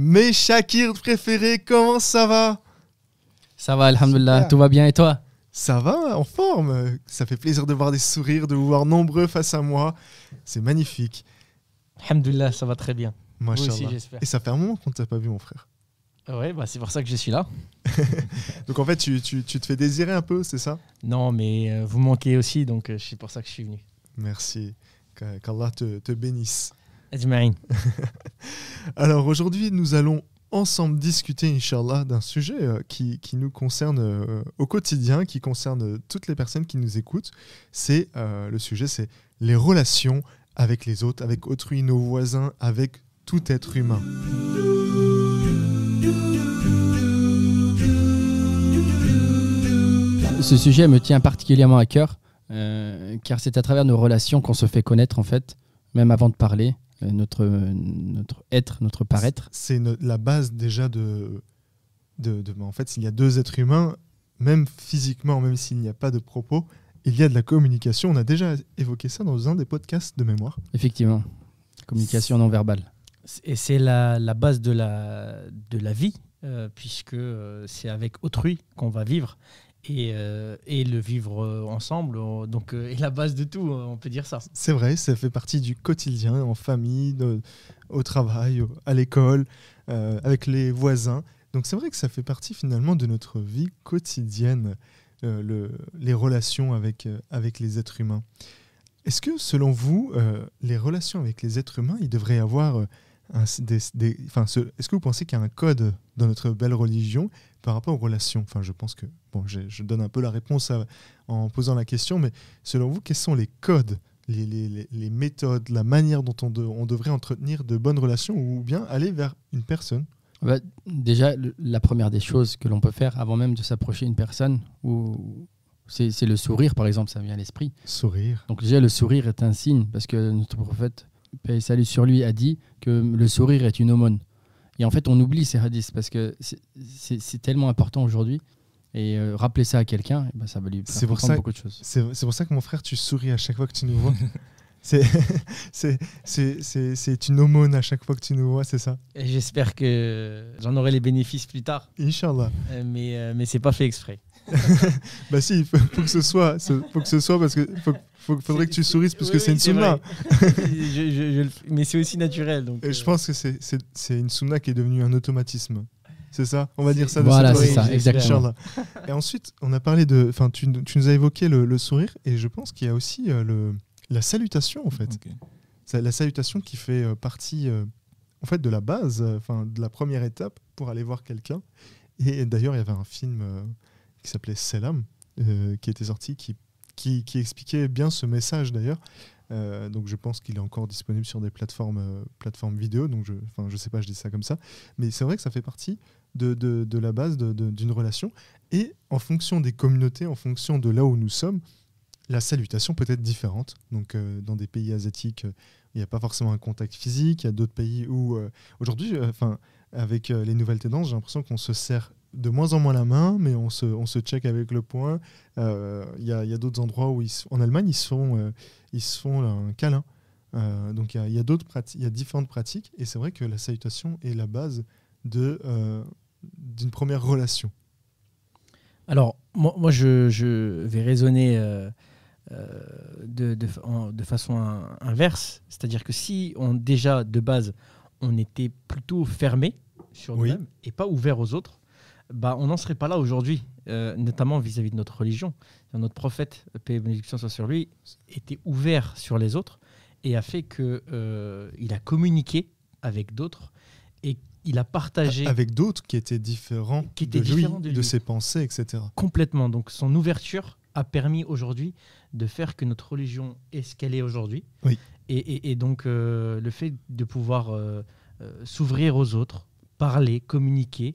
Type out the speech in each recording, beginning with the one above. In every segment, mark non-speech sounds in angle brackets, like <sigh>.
Mes Shakir préférés, comment ça va? Ça va, Alhamdulillah, Super. tout va bien et toi? Ça va, en forme. Ça fait plaisir de voir des sourires, de vous voir nombreux face à moi. C'est magnifique. Alhamdulillah, ça va très bien. Moi aussi, j'espère. Et ça fait un moment qu'on ne t'a pas vu, mon frère. Ouais, bah, c'est pour ça que je suis là. <laughs> Donc en fait, tu, tu- tu te fais désirer un peu, c'est ça? Non, mais euh, vous manquez aussi, donc euh, c'est pour ça que je suis venu. Merci. Qu'a- Qu'Allah te, te bénisse. Ajma'in. <laughs> Alors aujourd'hui, nous allons ensemble discuter, Inch'Allah, d'un sujet euh, qui, qui nous concerne euh, au quotidien, qui concerne toutes les personnes qui nous écoutent. C'est euh, le sujet, c'est les relations avec les autres, avec autrui, nos voisins, avec tout être humain. Ce sujet me tient particulièrement à cœur, euh, car c'est à travers nos relations qu'on se fait connaître, en fait, même avant de parler, notre, notre être, notre paraître. C'est no- la base déjà de, de, de- En fait, s'il y a deux êtres humains, même physiquement, même s'il n'y a pas de propos, il y a de la communication. On a déjà évoqué ça dans un des podcasts de mémoire. Effectivement. Communication non verbale. Et c'est la, la base de la, de la vie, euh, puisque euh, c'est avec autrui qu'on va vivre et, euh, et le vivre euh, ensemble. euh, donc, est la base de tout, on peut dire ça. C'est vrai, ça fait partie du quotidien, en famille, au travail, à l'école, avec les voisins. Donc c'est vrai que ça fait partie finalement de notre vie quotidienne, le- les relations avec, les êtres humains. Est-ce que selon vous, les relations avec les êtres humains, il devrait y avoir... Est-ce que vous pensez qu'il y a un code dans notre belle religion par rapport aux relations? Enfin, je pense que... Bon, je donne un peu la réponse à- en posant la question, mais selon vous, quels sont les codes les, les- les- les méthodes, la manière dont on, de- on devrait entretenir de bonnes relations ou bien aller vers une personne? Bah, déjà, le- la première des choses que l'on peut faire avant même de s'approcher d'une personne, ou c'est le sourire, par exemple, ça me vient à l'esprit. Sourire. Donc déjà, le sourire est un signe, parce que notre prophète, paix et salut sur lui, a dit que le sourire est une aumône. Et en fait, on oublie ces hadiths, parce que c'est tellement important aujourd'hui. Et euh, rappeler ça à quelqu'un, eh ben, ça va lui faire pour ça- beaucoup de choses. C'est pour ça que mon frère, tu souris à chaque fois que tu nous vois. <laughs> C'est- une aumône à chaque fois que tu nous vois, c'est ça j'espère que j'en aurai les bénéfices plus tard, Inch'Allah. euh, mais, euh, mais c'est pas fait exprès. <laughs> Bah si, il faut, faut que ce soit, faut que ce soit parce que faut, faut- faudrait que tu sourisses parce que Oui, c'est une oui, sunna. <laughs> Je- je- je mais c'est aussi naturel. Donc, Et je euh, pense que c'est une sunna qui est devenue un automatisme. C'est ça On va dire ça de Voilà, cette c'est ça, exactement. Et ensuite, on a parlé de. Enfin, tu, tu nous as évoqué le, le sourire, et je pense qu'il y a aussi euh, le, la salutation, en fait. La salutation qui fait euh, partie, euh, en fait, de la base, enfin, de la première étape pour aller voir quelqu'un. Et d'ailleurs, il y avait un film euh, qui s'appelait Selam, euh, qui était sorti, qui, qui, qui expliquait bien ce message, d'ailleurs. Euh, donc, je pense qu'il est encore disponible sur des plateformes, euh, plateformes vidéo. Donc, je, enfin, je sais pas, je dis ça comme ça. Mais c'est vrai que ça fait partie de, la base d'une relation. Et en fonction des communautés, en fonction de là où nous sommes, la salutation peut être différente. Donc, euh, dans des pays asiatiques, euh, il n'y a pas forcément un contact physique. Il y a d'autres pays où, euh, aujourd'hui, enfin, avec les nouvelles tendances, j'ai l'impression qu'on se serre de moins en moins la main, mais on se, on se check avec le poing. Il y a, a d'autres endroits où, en Allemagne, ils se font, ils se font un câlin. Donc, il y a, il y a différentes pratiques, et c'est vrai que la salutation est la base de d'une première relation. Alors, moi, moi, je, je vais raisonner euh, euh, de, de, fa- en- de façon in- inverse. C'est-à-dire que si on déjà, de base, on était plutôt fermé sur Oui. nous-mêmes et pas ouvert aux autres, bah, on n'en serait pas là aujourd'hui, euh, notamment vis-à-vis de notre religion. Notre prophète, paix et bénédiction soit sur lui, était ouvert sur les autres et a fait que euh, il a communiqué avec d'autres et il a partagé Avec d'autres qui étaient différents, Qui étaient de, lui, différents de de lui. ses pensées, etc. Complètement. Donc son ouverture a permis aujourd'hui de faire que notre religion est ce qu'elle est aujourd'hui. Oui. Et, et- et donc euh, le fait de pouvoir euh, euh, s'ouvrir aux autres, parler, communiquer,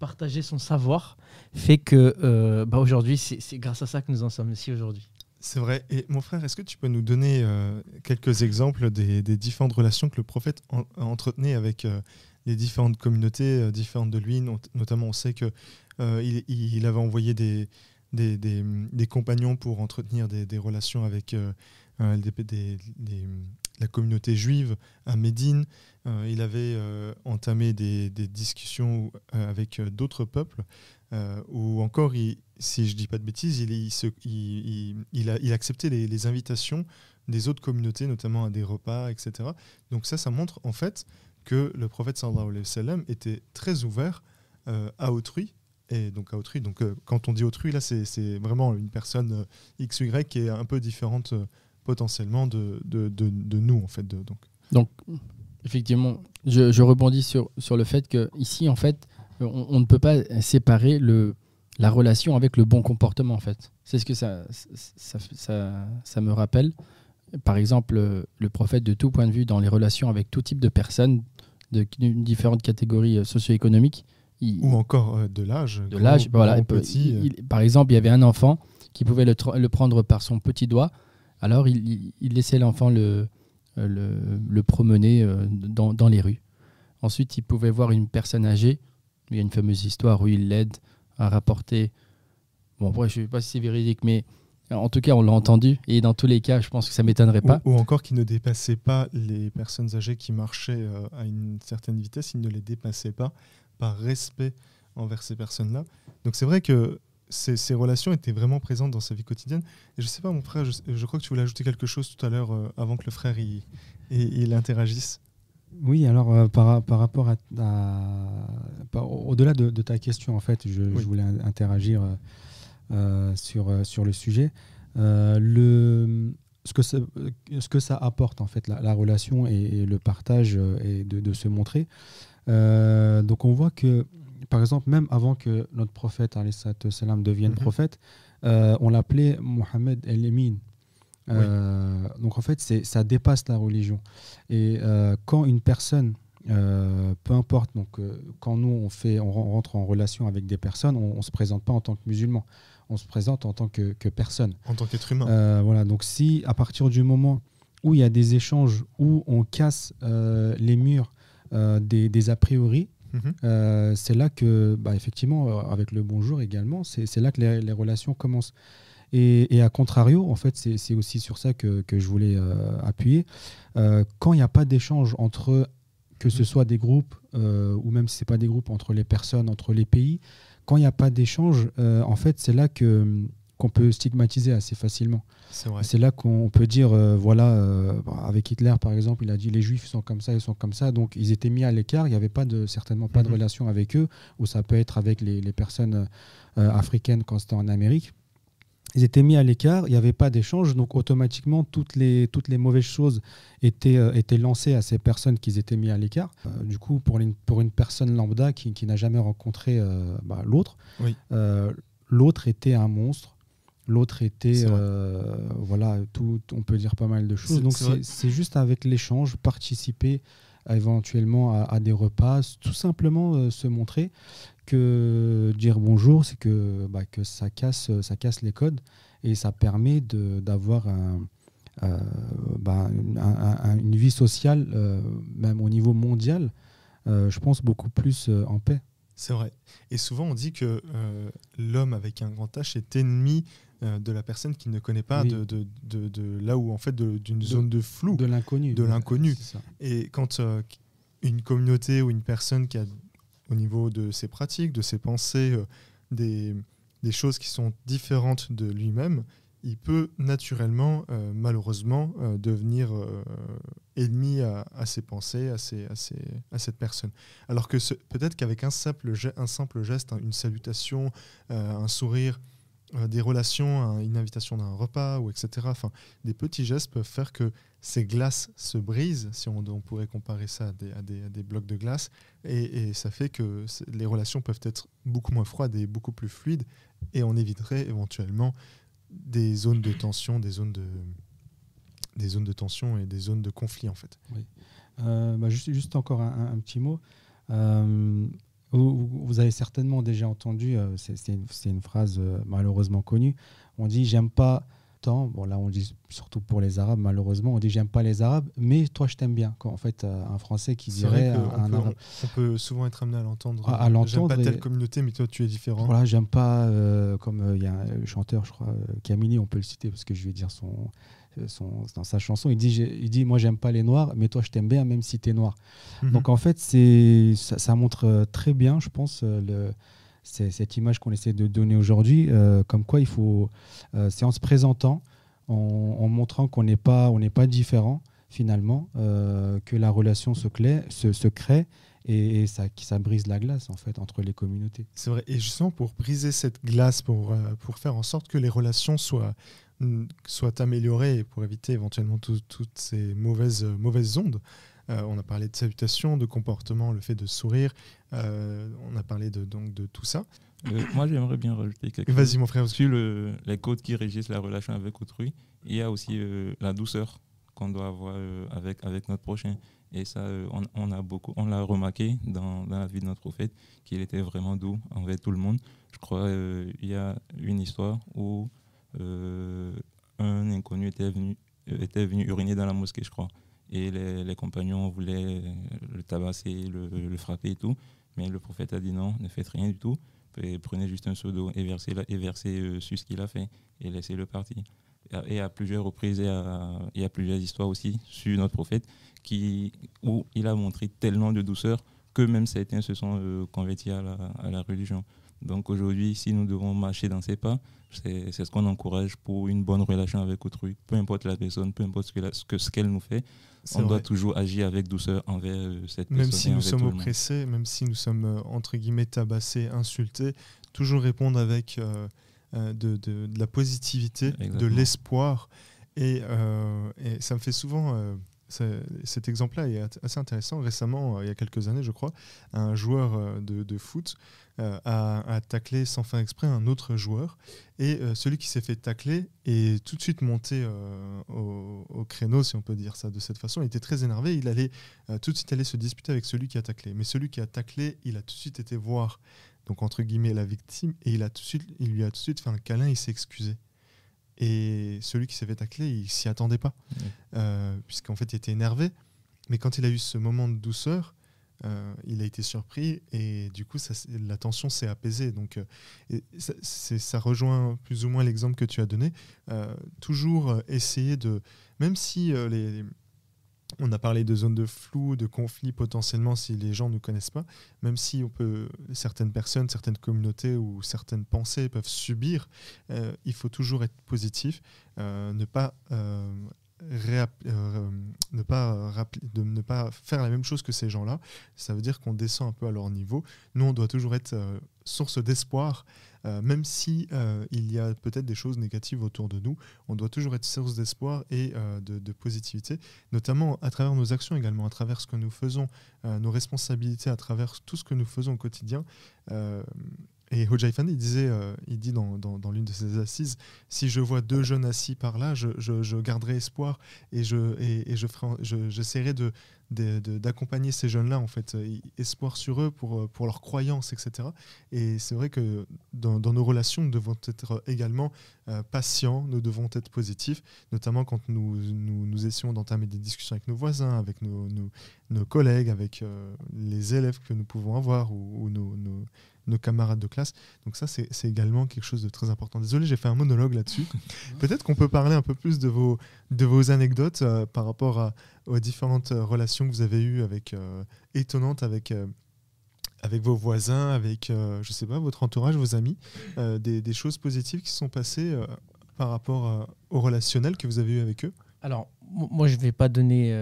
partager son savoir, fait que bah, aujourd'hui, c'est c'est grâce à ça que nous en sommes ici aujourd'hui. C'est vrai. Et mon frère, est-ce que tu peux nous donner euh, quelques exemples des, différentes relations que le prophète en- entretenait avec euh, les différentes communautés euh, différentes de lui Not- Notamment, on sait euh, il, avait envoyé des, compagnons pour entretenir des, relations avec la communauté juive à Médine. il avait entamé des, discussions avec d'autres peuples. Ou encore, si je dis pas de bêtises, il, il, il, a, il acceptait les, les, invitations des autres communautés, notamment à des repas, etc. Donc ça, ça montre en fait que le prophète sallallahu alayhi wa sallam était très ouvert euh, à autrui. Et donc à autrui, donc euh, quand on dit autrui, là c'est vraiment une personne euh, X, Y qui est un peu différente potentiellement de, de, de, nous en fait. donc. donc effectivement, je, je, rebondis sur, sur le fait que ici en fait, on, ne peut pas séparer le, la relation avec le bon comportement en fait. C'est ce que ça, ça, ça, ça, me rappelle. Par exemple, le prophète de tout point de vue dans les relations avec tout type de personnes, de, différentes catégories socio-économiques, ou encore euh, de l'âge. De l'âge, voilà. Petit, euh. par exemple, il y avait un enfant qui pouvait le, le prendre par son petit doigt. Alors, il, il laissait l'enfant le, le, le, promener euh, dans, dans, les rues. Ensuite, il pouvait voir une personne âgée. Il y a une fameuse histoire où il l'aide à rapporter. Bon, après, je ne sais pas si c'est véridique, mais en tout cas, on l'a entendu. Et dans tous les cas, je pense que ça m'étonnerait pas. Ou, encore qu'il ne dépassait pas les personnes âgées qui marchaient à une certaine vitesse. Il ne les dépassait pas par respect envers ces personnes-là. Donc c'est vrai que ces, relations étaient vraiment présentes dans sa vie quotidienne. Et je sais pas, mon frère, je, crois que tu voulais ajouter quelque chose tout à l'heure euh, avant que le frère il, interagisse. Oui, alors euh, par, par, rapport à, au-delà de, ta question, en fait, je, voulais interagir euh, sur, sur le sujet. le, ce que, ça, ce que ça apporte en fait la, relation et, le partage et de, de se montrer euh, donc on voit que, par exemple, même avant que notre prophète salam, devienne mhm. prophète, euh, on l'appelait Mohamed El-Emin. Euh, donc en fait, ça dépasse la religion. Et quand une personne, peu importe, donc quand nous on fait, on rentre en relation avec des personnes, on, ne se présente pas en tant que musulman, on se présente en tant que, personne. En tant qu'être humain. voilà. Donc si à partir du moment où il y a des échanges où on casse les murs euh, des, a priori. Mhm. Euh, c'est là que, bah, effectivement, euh, avec le bonjour également, c'est là que les, relations commencent. Et, à contrario, en fait, c'est aussi sur ça que, je voulais appuyer. quand il n'y a pas d'échange entre, que ce mhm. soit des groupes, ou même si ce n'est pas des groupes, entre les personnes, entre les pays, quand il n'y a pas d'échange, en fait, c'est là que qu'on peut stigmatiser assez facilement. C'est là qu'on peut dire, euh, voilà, euh, avec Hitler par exemple, il a dit les juifs sont comme ça, ils sont comme ça, donc ils étaient mis à l'écart, il n'y avait pas de, certainement pas de mhm. relation avec eux, ou ça peut être avec les, personnes euh, africaines quand c'était en Amérique. Ils étaient mis à l'écart, il n'y avait pas d'échange, donc automatiquement toutes les, toutes les mauvaises choses étaient, étaient lancées à ces personnes qui étaient mis à l'écart. du coup, pour une, pour une personne lambda qui, qui n'a jamais rencontré bah, l'autre, l'autre était un monstre, L'autre était, euh, voilà, tout, on peut dire pas mal de choses. Donc c'est juste avec l'échange, participer éventuellement à, des repas, tout simplement euh, se montrer que dire bonjour, c'est que, bah, que ça, casse, ça casse les codes et ça permet d'avoir euh, bah, une vie sociale, même au niveau mondial, je pense beaucoup plus en paix. C'est vrai. Et souvent, on dit que l'homme avec un grand H est ennemi euh, de la personne qui ne connaît pas de, de, de, là où en fait d'une zone de flou de l'inconnu de l'inconnu et quand euh, une communauté ou une personne qui a au niveau de ses pratiques de ses pensées euh, des, choses qui sont différentes de lui-même il peut naturellement malheureusement devenir ennemi à, ses pensées à, cette personne alors que peut-être qu'avec un simple, un simple geste une salutation un sourire euh, des relations, une invitation d'un repas, ou etc. Des petits gestes peuvent faire que ces glaces se brisent, si on, pourrait comparer ça à des, blocs de glace, et, ça fait que les relations peuvent être beaucoup moins froides et beaucoup plus fluides, et on éviterait éventuellement des zones de tension, des zones de, des zones de tension et des zones de conflit en fait. Euh, bah, juste, encore un, petit mot. Euh, vous, avez certainement déjà entendu, euh, c'est une, phrase malheureusement connue, on dit j'aime pas tant, bon là on dit surtout pour les Arabes malheureusement, on dit j'aime pas les Arabes, mais toi je t'aime bien. Quand, en fait, euh, un Français qui dirait un, Arabe. On peut souvent être amené à l'entendre. À, l'entendre. J'aime pas telle communauté, mais toi tu es différent. Voilà, j'aime pas, comme il y a un chanteur, je crois, Camini, on peut le citer parce que je vais dire son dans sa chanson, il dit, il dit Moi, j'aime pas les noirs, mais toi, je t'aime bien, même si tu es noir. Mhm. Donc, en fait, c'est, ça, montre très bien, je pense, le, cette image qu'on essaie de donner aujourd'hui, comme quoi il faut. c'est en se présentant, en, montrant qu'on n'est pas, on n'est pas différent, finalement, que la relation se, crée et, ça, ça brise la glace en fait entre les communautés. C'est vrai. Et justement pour briser cette glace, pour, euh, pour faire en sorte que les relations soient, mm, soient améliorées pour éviter éventuellement toutes ces mauvaises, euh, mauvaises ondes, euh, on a parlé de salutation, de comportement, le fait de sourire. on a parlé de, donc de tout ça. moi, j'aimerais bien rajouter quelque chose. Vas-y, mon frère. Sur le, les codes qui régissent la relation avec autrui, il y a aussi la douceur qu'on doit avoir avec, avec notre prochain. Et ça, euh, on, a beaucoup, on l'a remarqué dans, la vie de notre prophète, qu'il était vraiment doux envers tout le monde. Je crois qu'il euh, y a une histoire où euh, un inconnu était venu, était venu uriner dans la mosquée, je crois. Et les, compagnons voulaient le tabasser, le, frapper et tout. Mais le prophète a dit non, ne faites rien du tout. prenez juste un seau d'eau et versez, et versez sur ce qu'il a fait et laissez-le partir. Et à plusieurs reprises, il y a plusieurs histoires aussi sur notre prophète qui, où il a montré tellement de douceur que même certains se sont euh, convertis à la, religion. Donc aujourd'hui, si nous devons marcher dans ces pas, c'est ce qu'on encourage pour une bonne relation avec autrui. Peu importe la personne, peu importe ce qu'elle ce qu'elle nous fait, on doit toujours agir avec douceur envers euh, cette même personne. Même si nous sommes oppressés, même si nous sommes euh, entre guillemets tabassés, insultés, toujours répondre avec de, de, de, la positivité, de l'espoir. Et, et, ça me fait souvent cet exemple-là est assez intéressant. Récemment, euh, il y a quelques années, je crois, un joueur euh, de, foot euh, a, taclé sans faire exprès un autre joueur. Et celui qui s'est fait tacler est tout de suite monté au, créneau, si on peut dire ça de cette façon. Il était très énervé. Il allait tout de suite aller se disputer avec celui qui a taclé. Mais celui qui a taclé, il a tout de suite été voir, donc entre guillemets, la victime. Et il, a tout de suite, il lui a tout de suite fait un câlin. Il s'est excusé. Et celui qui s'est fait tacler, il s'y attendait pas, euh, puisqu'en fait, il était énervé. Mais quand il a eu ce moment de douceur, euh, il a été surpris et du coup, ça, la tension s'est apaisée. Donc, euh, ça, ça, rejoint plus ou moins l'exemple que tu as donné. toujours essayer de, même si les, on a parlé de zones de flou, de conflits potentiellement si les gens ne connaissent pas, même si on peut, certaines personnes, certaines communautés ou certaines pensées peuvent subir, euh, il faut toujours être positif, euh, ne pas euh, ne pas de ne pas faire la même chose que ces gens-là. Ça veut dire qu'on descend un peu à leur niveau. Nous, on doit toujours être source d'espoir euh, même si euh, il y a peut-être des choses négatives autour de nous, on doit toujours être source d'espoir et euh, de, positivité, notamment à travers nos actions également, à travers ce que nous faisons, nos responsabilités, à travers tout ce que nous faisons au quotidien. Et Hojaifan, il disait, euh, il dit dans, dans, l'une de ses assises, si je vois deux jeunes assis par là, je, je, garderai espoir et je et, je ferai, j'essaierai de, d'accompagner ces jeunes-là en fait, euh, espoir sur eux pour euh, pour leur croyance, etc. Et c'est vrai que dans, nos relations, nous devons être également patients, nous devons être positifs, notamment quand nous nous, nous essayons d'entamer des discussions avec nos voisins, avec nos, nos, collègues, avec les élèves que nous pouvons avoir ou, nos camarades de classe. Donc ça, c'est également quelque chose de très important. Désolé, j'ai fait un monologue là-dessus. <laughs> Peut-être qu'on peut parler un peu plus de vos, de vos anecdotes euh, par rapport à, aux différentes euh, relations que vous avez eues avec, euh, étonnantes avec, avec vos voisins, avec, je sais pas, votre entourage, vos amis, des, des, choses positives qui sont passées par rapport au relationnel que vous avez eu avec eux? Alors, moi, je ne vais pas donner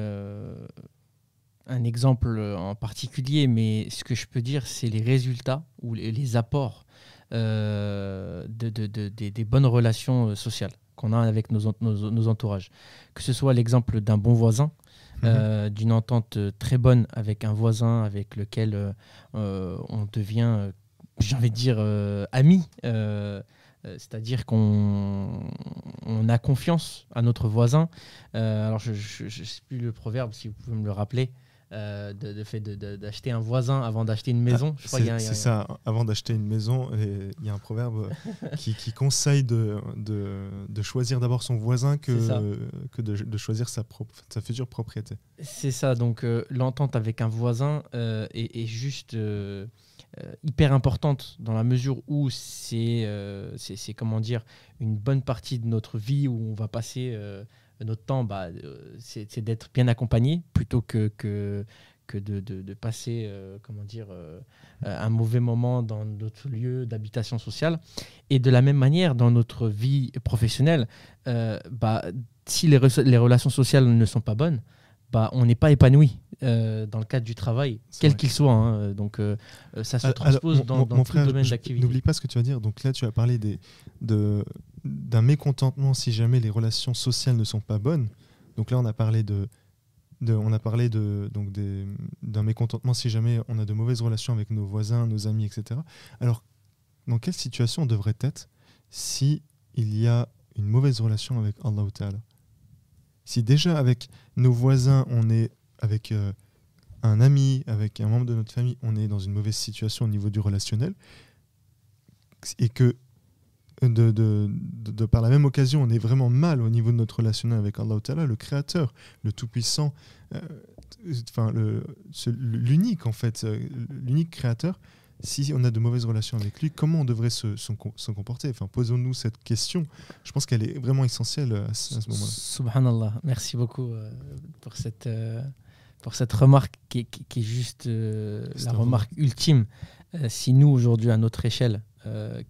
un exemple euh, en particulier, mais ce que je peux dire, c'est les résultats ou les, apports euh, de, des bonnes relations euh, sociales qu'on a avec nos, nos, entourages. Que ce soit l'exemple d'un bon voisin, mhm. d'une entente très bonne avec un voisin avec lequel on devient, j'ai envie de dire, ami. c'est-à-dire qu'on on a confiance à notre voisin. alors, je ne sais plus le proverbe, si vous pouvez me le rappeler. Euh, de, fait d'acheter un voisin avant d'acheter une maison. c'est ça, avant d'acheter une maison, il y a un proverbe <laughs> qui, conseille de, de, choisir d'abord son voisin que, que de, choisir sa, future propriété. C'est ça, donc euh, l'entente avec un voisin euh, est, juste hyper importante dans la mesure où c'est, c'est, comment dire, une bonne partie de notre vie où on va passer notre temps, bah, c'est d'être bien accompagné plutôt que, que, que de, de, passer comment dire, un mauvais moment dans notre lieu d'habitation sociale. Et de la même manière, dans notre vie professionnelle, bah, si les, les relations sociales ne sont pas bonnes, bah, on n'est pas épanoui euh, dans le cadre du travail, quel qu'il soit. Hein. Donc euh, euh, ça se transpose dans, dans tout domaine d'activité. N'oublie pas ce que tu vas dire. Donc là, tu as parlé des, de, d'un mécontentement si jamais les relations sociales ne sont pas bonnes. Donc là, on a parlé de, on a parlé de donc d'un mécontentement si jamais on a de mauvaises relations avec nos voisins, nos amis, etc. Alors, dans quelle situation on devrait être si il y a une mauvaise relation avec Allah Ta'ala? Si déjà avec nos voisins, on est avec euh, un ami, avec un membre de notre famille, on est dans une mauvaise situation au niveau du relationnel, et que de, de, par la même occasion, on est vraiment mal au niveau de notre relationnel avec Allah Ta'ala, le Créateur, le Tout-Puissant, euh, enfin l'unique en fait, euh, l'unique Créateur, si on a de mauvaises relations avec lui, comment on devrait se, se, comporter? Enfin, Posons-nous cette question. Je pense qu'elle est vraiment essentielle à ce, moment-là. Subhanallah, merci beaucoup euh, pour, cette, pour cette remarque qui, qui, est juste la remarque ultime. si nous, aujourd'hui, à notre échelle,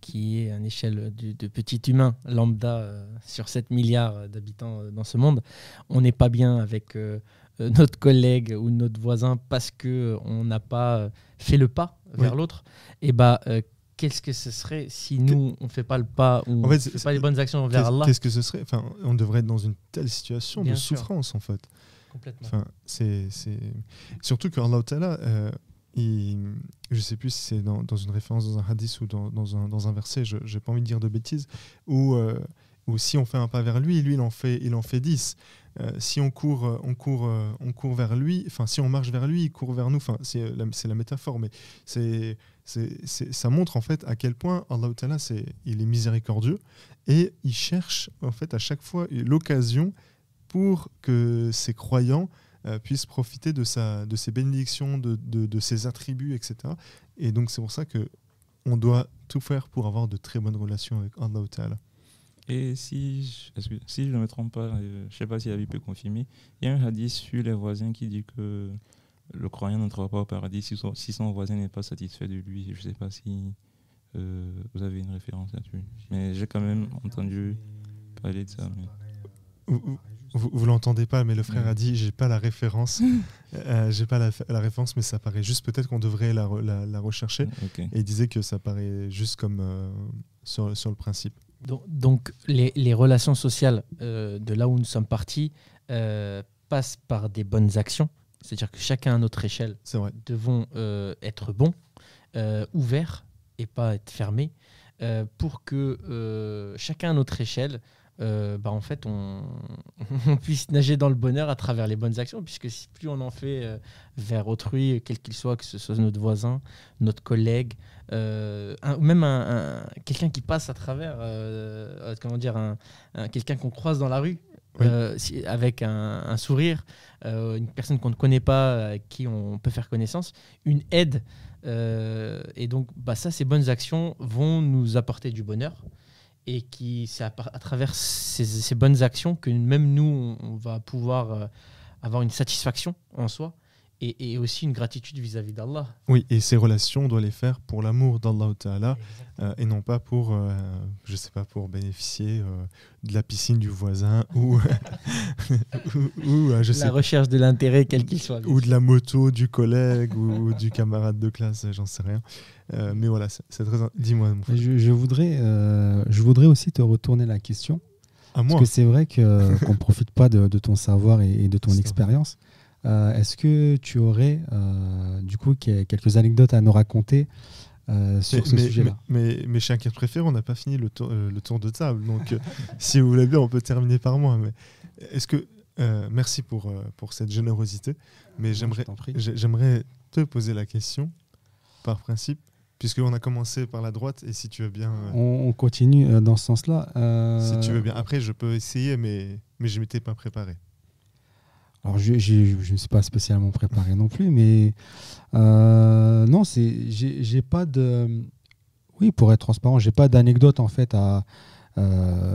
qui est une échelle de petit humain lambda sur 7 milliards d'habitants dans ce monde, on n'est pas bien avec notre collègue ou notre voisin parce qu'on n'a pas fait le pas vers l'autre, et bah euh, qu'est-ce que ce serait si nous on ne fait pas le pas ou on ne fait pas les bonnes actions vers Allah Qu'est-ce que ce serait? Enfin, on devrait être dans une telle situation de souffrance en fait. Complètement. Enfin, c'est surtout que Allah Je sais plus si c'est dans, une référence dans un hadith ou dans, un, verset, je n'ai pas envie de dire de bêtises, où, euh, où si on fait un pas vers lui, lui il en fait, il en fait dix. Euh, si on court, euh, on court, on court vers lui, enfin si on marche vers lui, il court vers nous. Enfin c'est la, métaphore, mais ça montre en fait à quel point Allah il est miséricordieux et il cherche en fait à chaque fois l'occasion pour que ses croyants puissent profiter de sa, de ses bénédictions, de, de, de ses attributs, etc. Et donc c'est pour ça que on doit tout faire pour avoir de très bonnes relations avec Allah Ta'ala. Et si, si je ne me trompe pas, euh, je ne sais pas si David peut confirmer, il y a un hadith sur les voisins qui dit que le croyant n'entrera pas au paradis si son, si son voisin n'est pas satisfait de lui. Je ne sais pas si euh, vous avez une référence là-dessus. Mais j'ai quand même entendu parler de ça. Vous, vous, l'entendez pas, mais le frère a dit j'ai pas la référence, <laughs> euh, j'ai pas la, la, référence, mais ça paraît juste. Peut-être qu'on devrait la, la, rechercher. Et il disait que ça paraît juste comme sur, sur le principe. Donc, les, relations sociales euh, de là où nous sommes partis euh, passent par des bonnes actions. C'est-à-dire que chacun à notre échelle devons euh, être bons, ouverts et pas être fermés, pour que chacun à notre échelle euh, bah en fait, <laughs> on, puisse nager dans le bonheur à travers les bonnes actions, puisque si plus on en fait euh, vers autrui, quel qu'il soit, que ce soit notre voisin, notre collègue, euh, même un, quelqu'un qui passe à travers, comment dire, un, quelqu'un qu'on croise dans la rue, avec un, sourire, une personne qu'on ne connaît pas, avec qui on peut faire connaissance, une aide. et donc, bah, ça, ces bonnes actions vont nous apporter du bonheur et qui c'est à, travers ces, bonnes actions que même nous on, va pouvoir euh, avoir une satisfaction en soi et, aussi une gratitude vis-à-vis d'Allah. Oui, et ces relations, on doit les faire pour l'amour d'Allah Ta'ala euh, et non pas pour, euh, je sais pas, pour bénéficier de la piscine du voisin ou, <laughs> ou, je sais, la recherche de l'intérêt quel qu'il soit. Ou de la moto du collègue ou du camarade de classe, j'en sais rien. Euh, mais voilà, c'est très. Dis-moi. Je, je, voudrais, euh, je voudrais aussi te retourner la question. À moi. Parce que c'est vrai qu'on ne profite pas de, ton savoir et, de ton expérience. Euh, est-ce que tu aurais, du coup, quelques anecdotes à nous raconter sur ce sujet-là? mais, mais, chez un préféré, on n'a pas fini le tour, le tour de table. Donc, <laughs> si vous voulez bien, on peut terminer par moi. Mais est-ce que. merci pour, pour cette générosité. Mais j'aimerais te poser la question, par principe. Puisqu'on a commencé par la droite, et si tu veux bien. Euh, on, continue euh, dans ce sens-là. Si tu veux bien. Après, je peux essayer, mais, mais je ne m'étais pas préparé. Alors, je, je, ne suis pas spécialement préparé non plus, mais euh, non, j'ai pas de. Oui, pour être transparent, j'ai pas d'anecdote en fait à,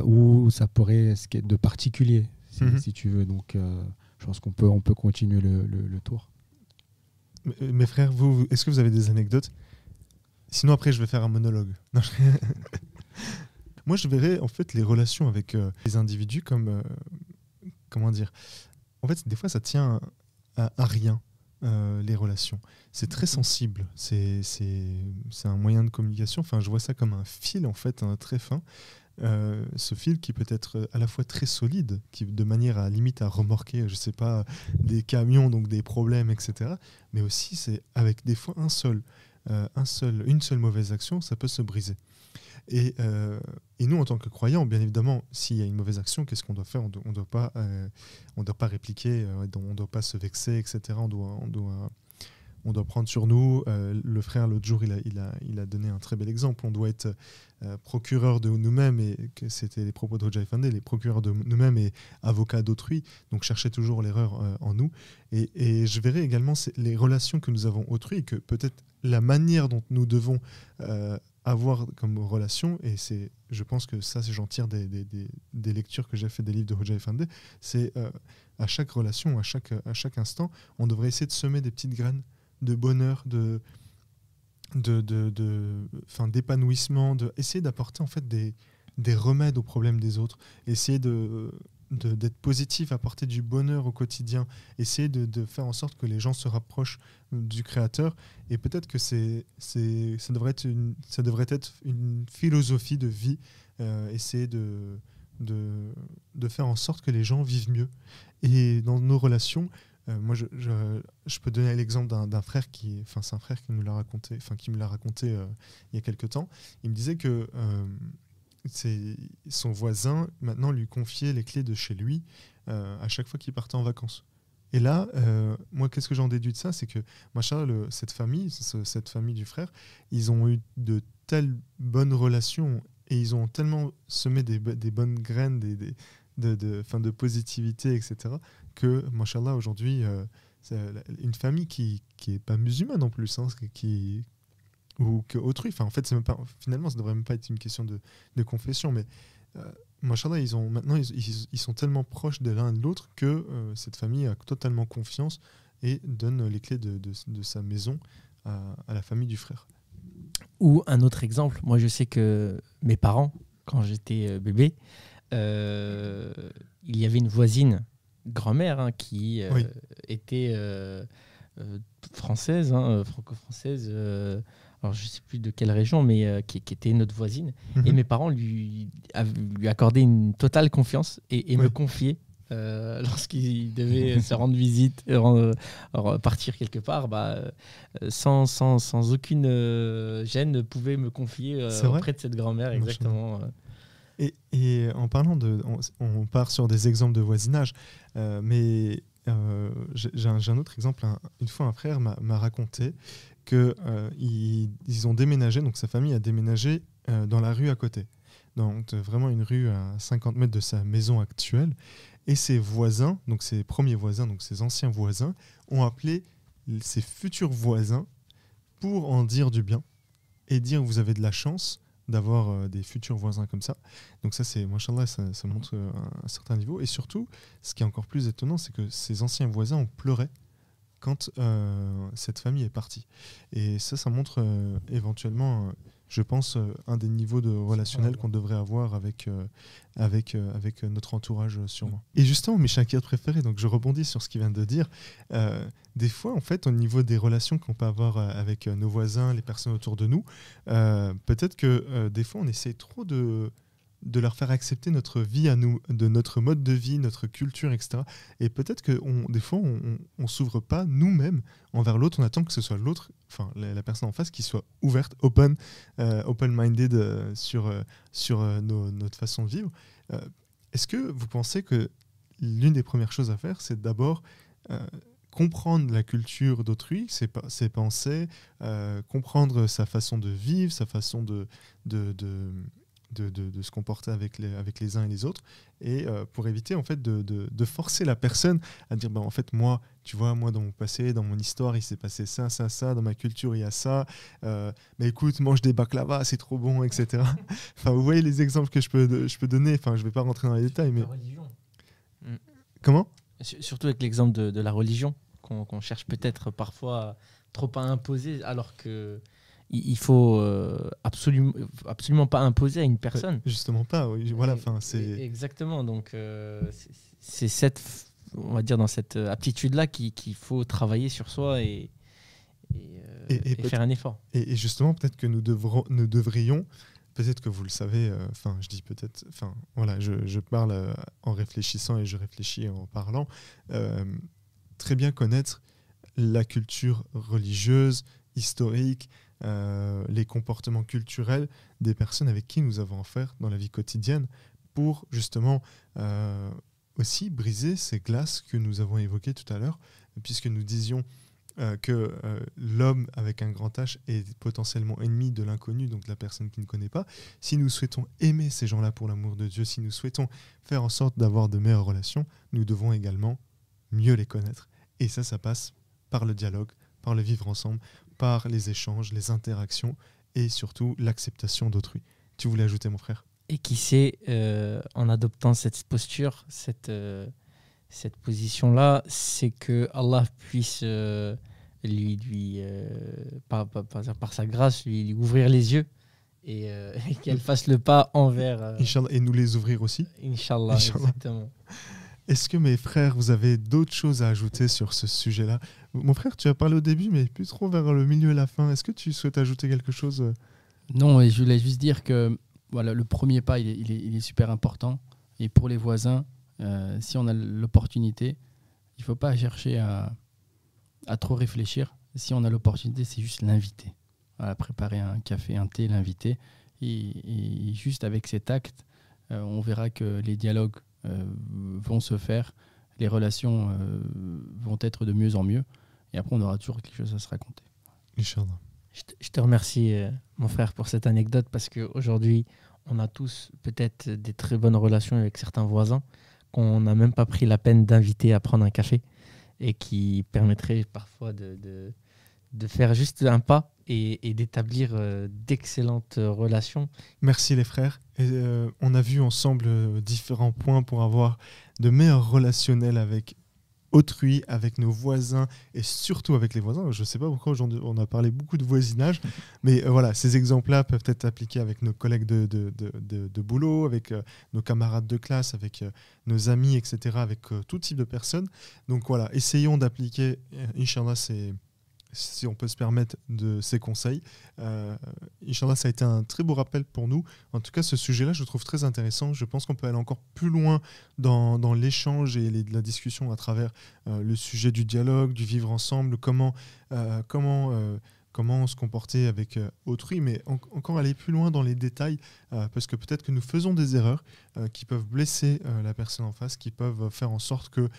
où ça pourrait de particulier. si, mhm. tu veux. Donc, je pense qu'on peut, on peut continuer le, le, tour. Mes frères, vous, est-ce que vous avez des anecdotes? Sinon, après, je vais faire un monologue. <laughs> <laughs> Moi, je verrais en fait les relations avec les individus comme. comment dire En fait, des fois, ça tient à rien. Euh, les relations. C'est très sensible, c'est un moyen de communication. Enfin, je vois ça comme un fil, en fait, un très fin. Euh, ce fil qui peut être à la fois très solide, qui de manière à limite à remorquer, je sais pas, des camions, donc des problèmes, etc. Mais aussi, c'est avec des fois un seul, euh, un seul, une seule mauvaise action, ça peut se briser. Et, euh, et, nous, en tant que croyants, bien évidemment, s'il y a une mauvaise action, qu'est-ce qu'on doit faire? On ne doit, pas, euh, doit pas répliquer, euh, on ne doit pas se vexer, etc. On doit, on doit, on doit prendre sur nous. le frère, l'autre jour, il a, il, a, il a donné un très bel exemple. On doit être procureur de nous-mêmes, et c'était les propos de Roger Fandé, les procureurs de nous-mêmes et avocats d'autrui. Donc, chercher toujours l'erreur en nous. Et, et, je verrai également les relations que nous avons autrui, et que peut-être la manière dont nous devons avoir comme relation, et c'est, je pense que ça, c'est j'en tire des, des, lectures que j'ai fait des livres de Roger Fandé, c'est euh, à chaque relation, à chaque, à chaque instant, on devrait essayer de semer des petites graines de bonheur, de, de, de, de d'épanouissement, de essayer d'apporter en fait des, des remèdes aux problèmes des autres, essayer de d'être positif, apporter du bonheur au quotidien, essayer de, faire en sorte que les gens se rapprochent du créateur. Et peut-être que c'est, c'est, ça, devrait être une, ça devrait être une philosophie de vie, euh, essayer de, de, de, faire en sorte que les gens vivent mieux. Et dans nos relations, euh, moi, je, je, peux donner l'exemple d'un, frère qui, enfin, c'est un frère qui nous l'a raconté, enfin, qui me l'a raconté euh, il y a quelques temps. Il me disait que son voisin maintenant lui confiait les clés de chez lui euh, à chaque fois qu'il partait en vacances. Et là, euh, moi, qu'est-ce que j'en déduis de ça? C'est que, machin, cette famille, cette famille du frère, ils ont eu de telles bonnes relations et ils ont tellement semé des, bonnes graines des, de, de, fin, de positivité, etc., que, machallah, aujourd'hui, euh, c'est une famille qui n'est pas musulmane en plus, hein, qui, ou que autrui. Enfin, en fait, c'est même pas, finalement, ça devrait même pas être une question de, de confession, mais euh, ils ont maintenant ils, ils, sont tellement proches de l'un et de l'autre que euh, cette famille a totalement confiance et donne les clés de, de, de sa maison à, à, la famille du frère. Ou un autre exemple, moi je sais que mes parents, quand j'étais euh, bébé, euh, il y avait une voisine, grand-mère, hein, qui était française, hein, franco-française alors je sais plus de quelle région, mais euh, qui, était notre voisine. Et mhm. mes parents lui, lui accordaient une totale confiance et, me confiaient euh, <laughs> lorsqu'ils devaient se rendre visite, euh, partir quelque part, bah, sans, sans, sans, aucune gêne, pouvaient me confier auprès de cette grand-mère, exactement. Et, et, en parlant de. On, part sur des exemples de voisinage, mais j'ai un, un, autre exemple. une fois, un frère m'a raconté qu'ils euh, ils ont déménagé, donc sa famille a déménagé euh, dans la rue à côté. Donc vraiment une rue à 50 mètres de sa maison actuelle. Et ses voisins, donc ses premiers voisins, donc ses anciens voisins, ont appelé ses futurs voisins pour en dire du bien et dire vous avez de la chance d'avoir euh, des futurs voisins comme ça. Donc ça, c'est, machallah, ça, ça montre un, certain niveau. Et surtout, ce qui est encore plus étonnant, c'est que ses anciens voisins ont pleuré quand euh, cette famille est partie. Et ça, ça montre euh, éventuellement, euh, je pense, un des niveaux de relationnel qu'on devrait avoir avec, avec, avec notre entourage sûrement. Et justement, mes shakirs préférés, donc je rebondis sur ce qu'il vient de dire, des fois, en fait, au niveau des relations qu'on peut avoir avec nos voisins, les personnes autour de nous, peut-être que des fois, on essaie trop de de leur faire accepter notre vie à nous, de notre mode de vie, notre culture, etc. Et peut-être que des fois, on ne s'ouvre pas nous-mêmes envers l'autre, on attend que ce soit l'autre, enfin la, personne en face, qui soit ouverte, open, euh, open-minded euh, sur, euh, sur notre façon de vivre. Est-ce que vous pensez que l'une des premières choses à faire, c'est d'abord comprendre la culture d'autrui, ses, pensées, comprendre sa façon de vivre, sa façon de, se comporter avec les, avec les uns et les autres, et euh, pour éviter en fait de, forcer la personne à dire bah, en fait moi, tu vois, moi dans mon passé, dans mon histoire, il s'est passé ça, ça, ça, dans ma culture il y a ça, euh, mais écoute, mange des baklava, c'est trop bon, etc. <laughs> enfin, vous voyez les exemples que je peux, je peux donner, enfin je vais pas rentrer dans les détails, mais... Comment? Surtout avec l'exemple de, la religion, qu'on cherche peut-être parfois trop à imposer, alors que il faut euh, absolument, absolument pas imposer à une personne. Justement pas, oui. Voilà, enfin, c'est. Exactement. Donc, euh, c'est cette, on va dire, dans cette aptitude-là qu'il faut travailler sur soi et, et, euh, faire un effort. Et, justement, peut-être que nous, devrons, nous devrions, peut-être que vous le savez, enfin, je dis peut-être, enfin, voilà, je, je parle en réfléchissant et je réfléchis en parlant, très bien connaître la culture religieuse, historique, euh, les comportements culturels des personnes avec qui nous avons affaire dans la vie quotidienne pour justement euh, aussi briser ces glaces que nous avons évoquées tout à l'heure, puisque nous disions euh, que l'homme avec un grand H est potentiellement ennemi de l'inconnu, donc de la personne qui ne connaît pas. Si nous souhaitons aimer ces gens-là pour l'amour de Dieu, si nous souhaitons faire en sorte d'avoir de meilleures relations, nous devons également mieux les connaître. Et ça, ça passe par le dialogue, par le vivre ensemble, par les échanges, les interactions et surtout l'acceptation d'autrui. Tu voulais ajouter, mon frère? Et qui sait, euh, en adoptant cette posture, cette, euh, cette position-là, c'est que Allah puisse euh, lui, lui par, par, sa grâce, lui, ouvrir les yeux <laughs> et, qu'elle fasse le pas envers. et nous les ouvrir aussi. Inch'Allah, exactement. Est-ce que mes frères, vous avez d'autres choses à ajouter sur ce sujet-là? Mon frère, tu as parlé au début, mais plus trop vers le milieu et la fin. Est-ce que tu souhaites ajouter quelque chose Non, et je voulais juste dire que voilà, le premier pas, il est, super important. Et pour les voisins, euh, si on a l'opportunité, il ne faut pas chercher à, trop réfléchir. Si on a l'opportunité, c'est juste l'inviter. à préparer un café, un thé, l'inviter. Et, juste avec cet acte, euh, on verra que les dialogues euh, vont se faire, les relations euh, vont être de mieux en mieux. Et après, on aura toujours quelque chose à se raconter. Inch'Allah. Je te, je te remercie, euh, mon frère, pour cette anecdote parce qu'aujourd'hui, on a tous peut-être des très bonnes relations avec certains voisins qu'on n'a même pas pris la peine d'inviter à prendre un café et qui permettraient parfois de, de, de faire juste un pas et, d'établir euh, d'excellentes euh, relations. Merci les frères. Et, euh, on a vu ensemble différents points pour avoir de meilleurs relationnels avec autrui, avec nos voisins et surtout avec les voisins. Je ne sais pas pourquoi aujourd'hui on a parlé beaucoup de voisinage, <laughs> mais voilà, ces exemples-là peuvent être appliqués avec nos collègues de, de, de, de boulot, avec nos camarades de classe, avec nos amis, etc., avec tout type de personnes. Donc voilà, essayons d'appliquer, Inch'Allah, c'est si on peut se permettre de ces conseils. Euh, Inch'Allah, ça a été un très beau rappel pour nous. En tout cas, ce sujet-là, je le trouve très intéressant. Je pense qu'on peut aller encore plus loin dans, l'échange et la discussion à travers euh, le sujet du dialogue, du vivre ensemble, comment, euh, comment, comment se comporter avec autrui, mais encore aller plus loin dans les détails, parce que peut-être que nous faisons des erreurs qui peuvent blesser la personne en face, qui peuvent faire en sorte que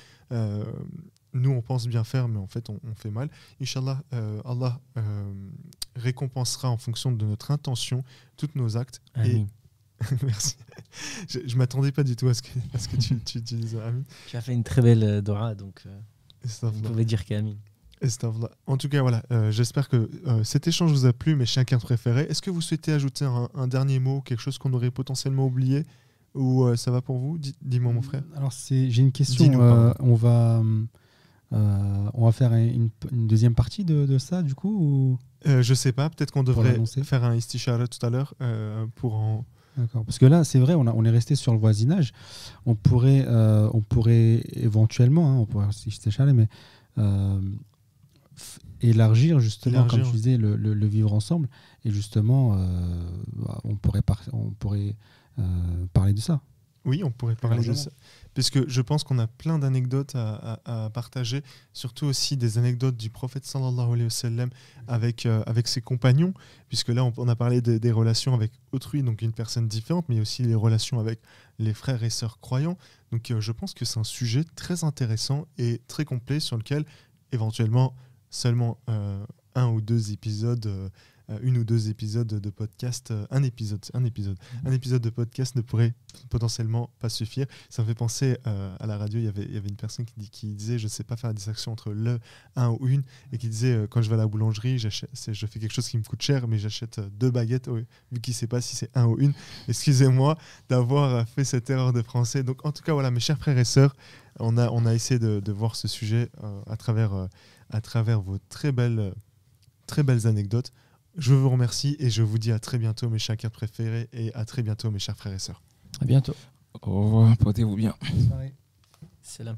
nous, on pense bien faire, mais en fait, on, fait mal. Inch'Allah, euh, Allah euh, récompensera en fonction de notre intention tous nos actes. Amin. <laughs> Merci. Je ne m'attendais pas du tout à ce que, ce que tu, tu, dises Amin. Tu as fait une très belle euh, dora, donc vous pouvez dire qu'Amin. En tout cas, voilà, j'espère que cet échange vous a plu, mes chacun préférés. Est-ce que vous souhaitez ajouter un, dernier mot, quelque chose qu'on aurait potentiellement oublié Ou ça va pour vous? Dis-moi, mon frère. Alors, j'ai une question. on va. Euh, on va faire une, deuxième partie de, ça, du coup ou... Euh, je sais pas, peut-être qu'on devrait faire un istishara tout à l'heure euh, pour en. D'accord. Parce que là, c'est vrai, on, est resté sur le voisinage. On pourrait, on pourrait éventuellement, hein, on pourrait mais élargir justement, comme tu disais, le, vivre ensemble. Et justement, on pourrait, on pourrait parler de ça. Oui, on pourrait parler de ça puisque je pense qu'on a plein d'anecdotes à, partager, surtout aussi des anecdotes du prophète sallallahu alayhi wa sallam avec, euh, ses compagnons, puisque là on, a parlé des relations avec autrui, donc une personne différente, mais aussi les relations avec les frères et sœurs croyants. Donc euh, je pense que c'est un sujet très intéressant et très complet sur lequel éventuellement seulement euh, un ou deux épisodes une ou deux épisodes de podcast, euh, un épisode, un épisode, mhm. un épisode de podcast ne pourrait potentiellement pas suffire. Ça me fait penser euh, à la radio, il y avait, il y avait une personne qui, dit, qui disait, je ne sais pas faire la distinction entre le, un ou une, et qui disait, quand je vais à la boulangerie, je fais quelque chose qui me coûte cher, mais j'achète deux baguettes, vu qu'il ne sait pas si c'est un ou une. Excusez-moi d'avoir fait cette erreur de français. Donc en tout cas, voilà, mes chers frères et sœurs, on a, on a essayé de, de voir ce sujet à, travers, à travers vos très belles, très belles anecdotes. Je vous remercie et je vous dis à très bientôt, mes chers préférés, et à très bientôt, mes chers frères et sœurs. À bientôt. Au revoir, portez-vous bien. Salam.